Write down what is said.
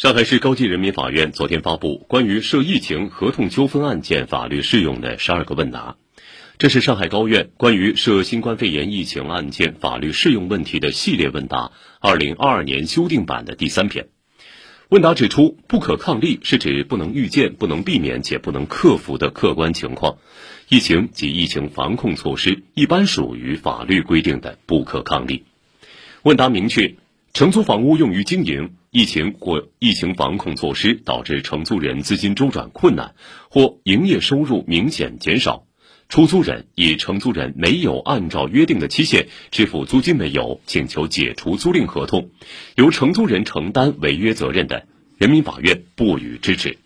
上海市高级人民法院昨天发布关于涉疫情合同纠纷案件法律适用的十二个问答，这是上海高院关于涉新冠肺炎疫情案件法律适用问题的系列问答二零二二年修订版的第三篇。问答指出，不可抗力是指不能预见、不能避免且不能克服的客观情况，疫情及疫情防控措施一般属于法律规定的不可抗力。问答明确。承租房屋用于经营，疫情或疫情防控措施导致承租人资金周转困难，或营业收入明显减少，出租人以承租人没有按照约定的期限支付租金为由，请求解除租赁合同，由承租人承担违约责任的，人民法院不予支持。